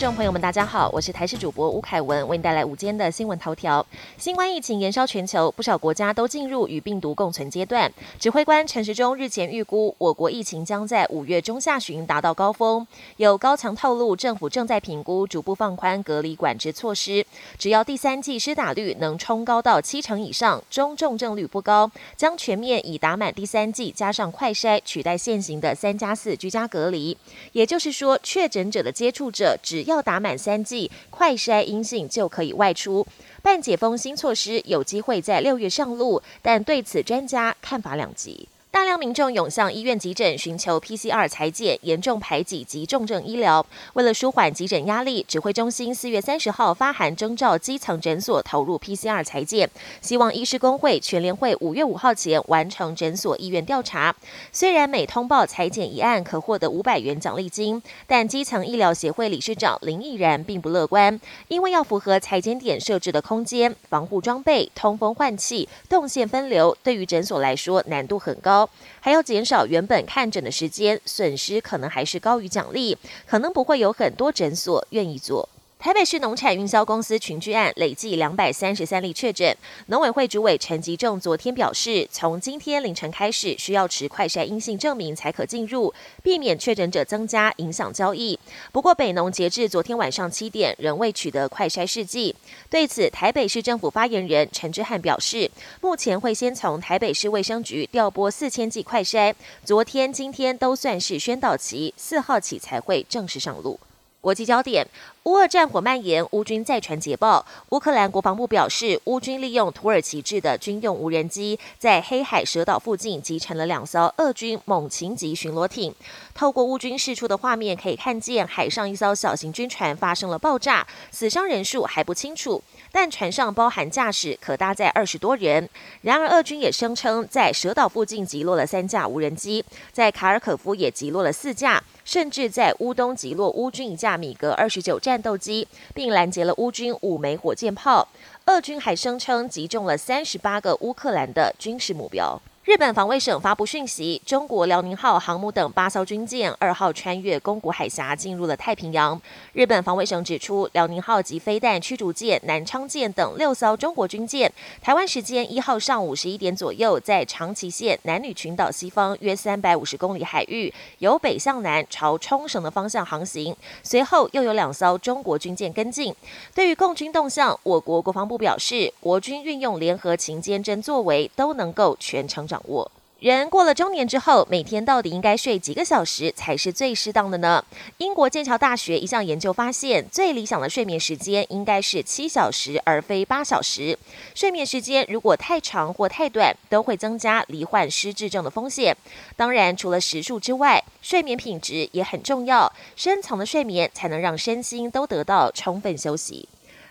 众朋友们，大家好，我是台视主播吴凯文，为您带来午间的新闻头条。新冠疫情延烧全球，不少国家都进入与病毒共存阶段。指挥官陈时中日前预估，我国疫情将在五月中下旬达到高峰。有高层透露，政府正在评估逐步放宽隔离管制措施，只要第三季施打率能冲高到七成以上，中重症率不高，将全面以打满第三季加上快筛取代现行的三加四居家隔离。也就是说，确诊者的接触者只要打满三剂，快筛阴性就可以外出。半解封新措施有机会在六月上路，但对此专家看法两极。大量民众涌向医院急诊寻求 PCR 裁剪，严重排挤及重症医疗。为了舒缓急诊压力，指挥中心四月三十号发函征召基层诊所投入 PCR 裁剪，希望医师工会全联会五月五号前完成诊所医院调查。虽然每通报裁剪一案可获得五百元奖励金，但基层医疗协会理事长林毅然并不乐观，因为要符合裁剪点设置的空间、防护装备、通风换气、动线分流，对于诊所来说难度很高。还要减少原本看诊的时间，损失可能还是高于奖励，可能不会有很多诊所愿意做。台北市农产运销公司群聚案累计两百三十三例确诊，农委会主委陈吉仲昨天表示，从今天凌晨开始需要持快筛阴性证明才可进入，避免确诊者增加影响交易。不过北农截至昨天晚上七点仍未取得快筛试剂。对此，台北市政府发言人陈志汉表示，目前会先从台北市卫生局调拨四千剂快筛，昨天、今天都算是宣导期，四号起才会正式上路。国际焦点。乌俄战火蔓延，乌军再传捷报。乌克兰国防部表示，乌军利用土耳其制的军用无人机，在黑海蛇岛附近击沉了两艘俄军猛禽级巡逻艇。透过乌军释出的画面，可以看见海上一艘小型军船发生了爆炸，死伤人数还不清楚，但船上包含驾驶，可搭载二十多人。然而，俄军也声称在蛇岛附近击落了三架无人机，在卡尔可夫也击落了四架，甚至在乌东击落乌军一架米格二十九战。战斗机，并拦截了乌军五枚火箭炮。俄军还声称击中了三十八个乌克兰的军事目标。日本防卫省发布讯息，中国辽宁号航母等八艘军舰二号穿越宫古海峡进入了太平洋。日本防卫省指出，辽宁号及飞弹驱逐舰南昌舰等六艘中国军舰，台湾时间一号上午十一点左右，在长崎县男女群岛西方约三百五十公里海域，由北向南朝冲绳的方向航行。随后又有两艘中国军舰跟进。对于共军动向，我国国防部表示，国军运用联合勤监侦作为，都能够全程。掌握人过了中年之后，每天到底应该睡几个小时才是最适当的呢？英国剑桥大学一项研究发现，最理想的睡眠时间应该是七小时，而非八小时。睡眠时间如果太长或太短，都会增加罹患失智症的风险。当然，除了时数之外，睡眠品质也很重要。深层的睡眠才能让身心都得到充分休息。